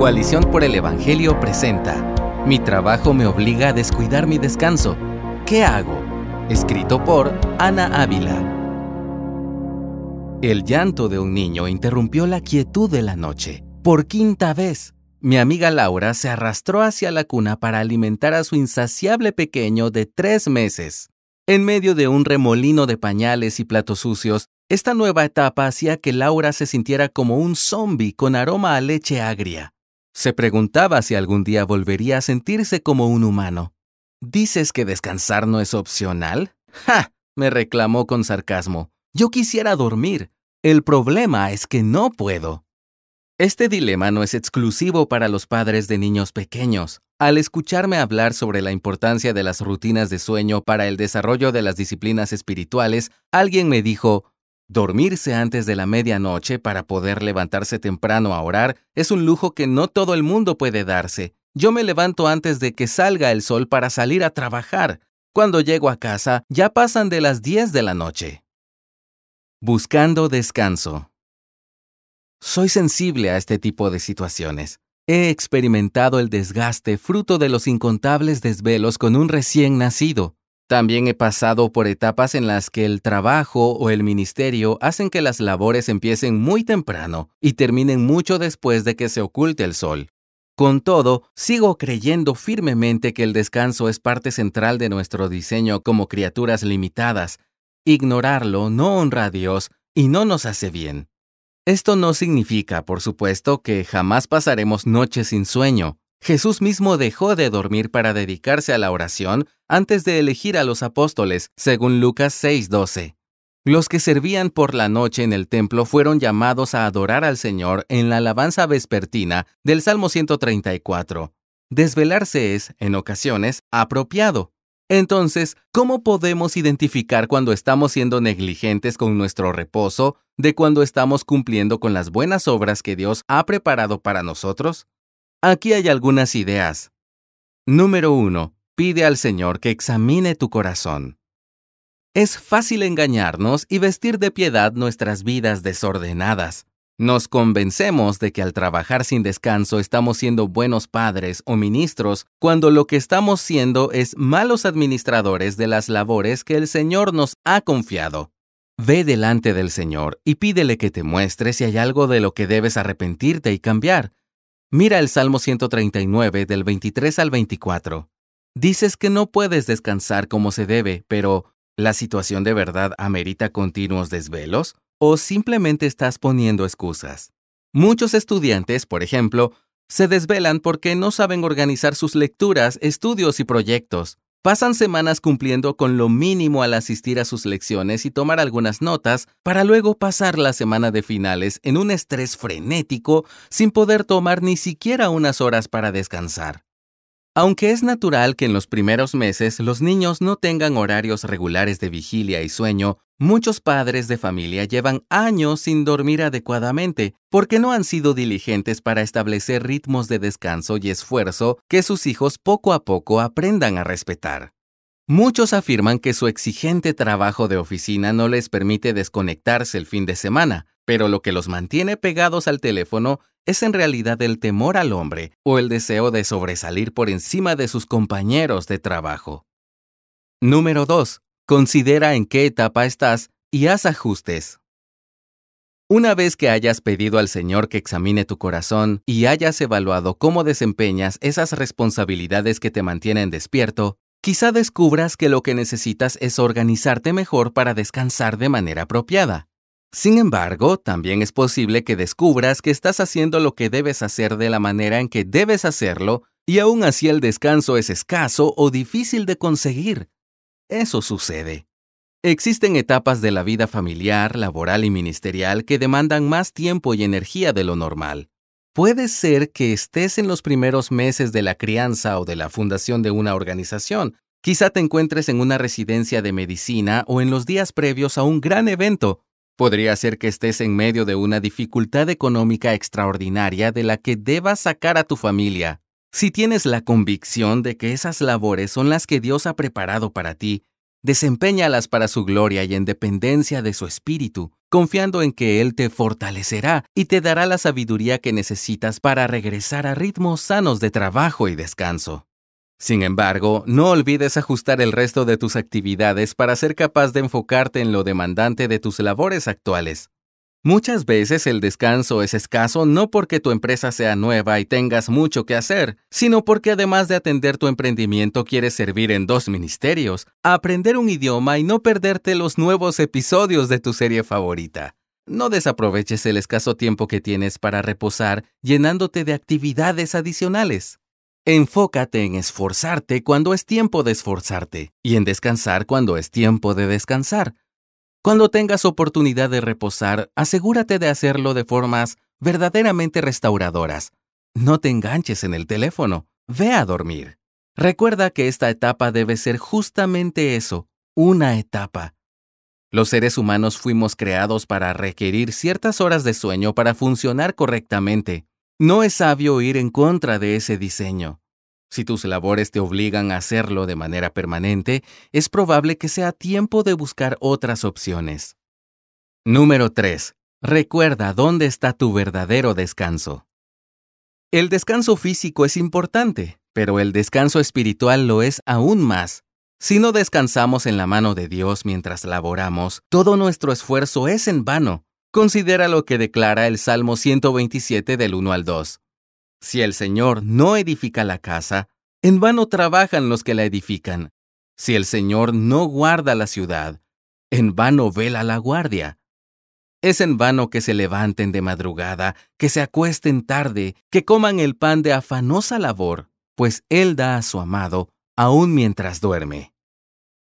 Coalición por el Evangelio presenta Mi trabajo me obliga a descuidar mi descanso. ¿Qué hago? Escrito por Ana Ávila. El llanto de un niño interrumpió la quietud de la noche. Por quinta vez, mi amiga Laura se arrastró hacia la cuna para alimentar a su insaciable pequeño de tres meses. En medio de un remolino de pañales y platos sucios, esta nueva etapa hacía que Laura se sintiera como un zombi con aroma a leche agria. Se preguntaba si algún día volvería a sentirse como un humano. ¿Dices que descansar no es opcional? ¡Ja! me reclamó con sarcasmo. Yo quisiera dormir. El problema es que no puedo. Este dilema no es exclusivo para los padres de niños pequeños. Al escucharme hablar sobre la importancia de las rutinas de sueño para el desarrollo de las disciplinas espirituales, alguien me dijo, Dormirse antes de la medianoche para poder levantarse temprano a orar es un lujo que no todo el mundo puede darse. Yo me levanto antes de que salga el sol para salir a trabajar. Cuando llego a casa ya pasan de las 10 de la noche. Buscando descanso. Soy sensible a este tipo de situaciones. He experimentado el desgaste fruto de los incontables desvelos con un recién nacido. También he pasado por etapas en las que el trabajo o el ministerio hacen que las labores empiecen muy temprano y terminen mucho después de que se oculte el sol. Con todo, sigo creyendo firmemente que el descanso es parte central de nuestro diseño como criaturas limitadas. Ignorarlo no honra a Dios y no nos hace bien. Esto no significa, por supuesto, que jamás pasaremos noches sin sueño. Jesús mismo dejó de dormir para dedicarse a la oración antes de elegir a los apóstoles, según Lucas 6:12. Los que servían por la noche en el templo fueron llamados a adorar al Señor en la alabanza vespertina del Salmo 134. Desvelarse es, en ocasiones, apropiado. Entonces, ¿cómo podemos identificar cuando estamos siendo negligentes con nuestro reposo de cuando estamos cumpliendo con las buenas obras que Dios ha preparado para nosotros? Aquí hay algunas ideas. Número 1. Pide al Señor que examine tu corazón. Es fácil engañarnos y vestir de piedad nuestras vidas desordenadas. Nos convencemos de que al trabajar sin descanso estamos siendo buenos padres o ministros, cuando lo que estamos siendo es malos administradores de las labores que el Señor nos ha confiado. Ve delante del Señor y pídele que te muestre si hay algo de lo que debes arrepentirte y cambiar, Mira el Salmo 139 del 23 al 24. Dices que no puedes descansar como se debe, pero ¿la situación de verdad amerita continuos desvelos? ¿O simplemente estás poniendo excusas? Muchos estudiantes, por ejemplo, se desvelan porque no saben organizar sus lecturas, estudios y proyectos. Pasan semanas cumpliendo con lo mínimo al asistir a sus lecciones y tomar algunas notas para luego pasar la semana de finales en un estrés frenético sin poder tomar ni siquiera unas horas para descansar. Aunque es natural que en los primeros meses los niños no tengan horarios regulares de vigilia y sueño, muchos padres de familia llevan años sin dormir adecuadamente porque no han sido diligentes para establecer ritmos de descanso y esfuerzo que sus hijos poco a poco aprendan a respetar. Muchos afirman que su exigente trabajo de oficina no les permite desconectarse el fin de semana, pero lo que los mantiene pegados al teléfono es en realidad el temor al hombre o el deseo de sobresalir por encima de sus compañeros de trabajo. Número 2. Considera en qué etapa estás y haz ajustes. Una vez que hayas pedido al Señor que examine tu corazón y hayas evaluado cómo desempeñas esas responsabilidades que te mantienen despierto, quizá descubras que lo que necesitas es organizarte mejor para descansar de manera apropiada. Sin embargo, también es posible que descubras que estás haciendo lo que debes hacer de la manera en que debes hacerlo y aún así el descanso es escaso o difícil de conseguir. Eso sucede. Existen etapas de la vida familiar, laboral y ministerial que demandan más tiempo y energía de lo normal. Puede ser que estés en los primeros meses de la crianza o de la fundación de una organización. Quizá te encuentres en una residencia de medicina o en los días previos a un gran evento Podría ser que estés en medio de una dificultad económica extraordinaria de la que debas sacar a tu familia. Si tienes la convicción de que esas labores son las que Dios ha preparado para ti, Desempeñalas para su gloria y en dependencia de su espíritu, confiando en que Él te fortalecerá y te dará la sabiduría que necesitas para regresar a ritmos sanos de trabajo y descanso. Sin embargo, no olvides ajustar el resto de tus actividades para ser capaz de enfocarte en lo demandante de tus labores actuales. Muchas veces el descanso es escaso no porque tu empresa sea nueva y tengas mucho que hacer, sino porque además de atender tu emprendimiento quieres servir en dos ministerios, aprender un idioma y no perderte los nuevos episodios de tu serie favorita. No desaproveches el escaso tiempo que tienes para reposar llenándote de actividades adicionales. Enfócate en esforzarte cuando es tiempo de esforzarte y en descansar cuando es tiempo de descansar cuando tengas oportunidad de reposar, asegúrate de hacerlo de formas verdaderamente restauradoras. No te enganches en el teléfono, ve a dormir. Recuerda que esta etapa debe ser justamente eso, una etapa. Los seres humanos fuimos creados para requerir ciertas horas de sueño para funcionar correctamente. No es sabio ir en contra de ese diseño. Si tus labores te obligan a hacerlo de manera permanente, es probable que sea tiempo de buscar otras opciones. Número 3. Recuerda dónde está tu verdadero descanso. El descanso físico es importante, pero el descanso espiritual lo es aún más. Si no descansamos en la mano de Dios mientras laboramos, todo nuestro esfuerzo es en vano. Considera lo que declara el Salmo 127 del 1 al 2. Si el Señor no edifica la casa, en vano trabajan los que la edifican. Si el Señor no guarda la ciudad, en vano vela la guardia. Es en vano que se levanten de madrugada, que se acuesten tarde, que coman el pan de afanosa labor, pues Él da a su amado, aun mientras duerme.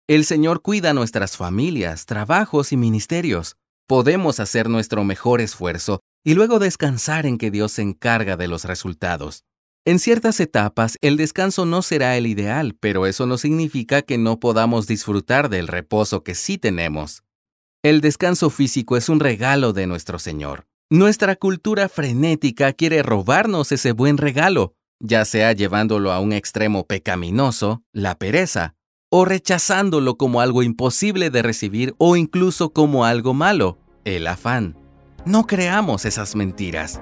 El Señor cuida nuestras familias, trabajos y ministerios. Podemos hacer nuestro mejor esfuerzo y luego descansar en que Dios se encarga de los resultados. En ciertas etapas el descanso no será el ideal, pero eso no significa que no podamos disfrutar del reposo que sí tenemos. El descanso físico es un regalo de nuestro Señor. Nuestra cultura frenética quiere robarnos ese buen regalo, ya sea llevándolo a un extremo pecaminoso, la pereza, o rechazándolo como algo imposible de recibir o incluso como algo malo, el afán. No creamos esas mentiras.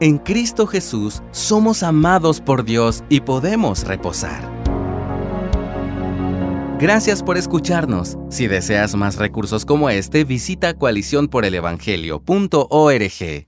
En Cristo Jesús somos amados por Dios y podemos reposar. Gracias por escucharnos. Si deseas más recursos como este, visita coaliciónporelevangelio.org.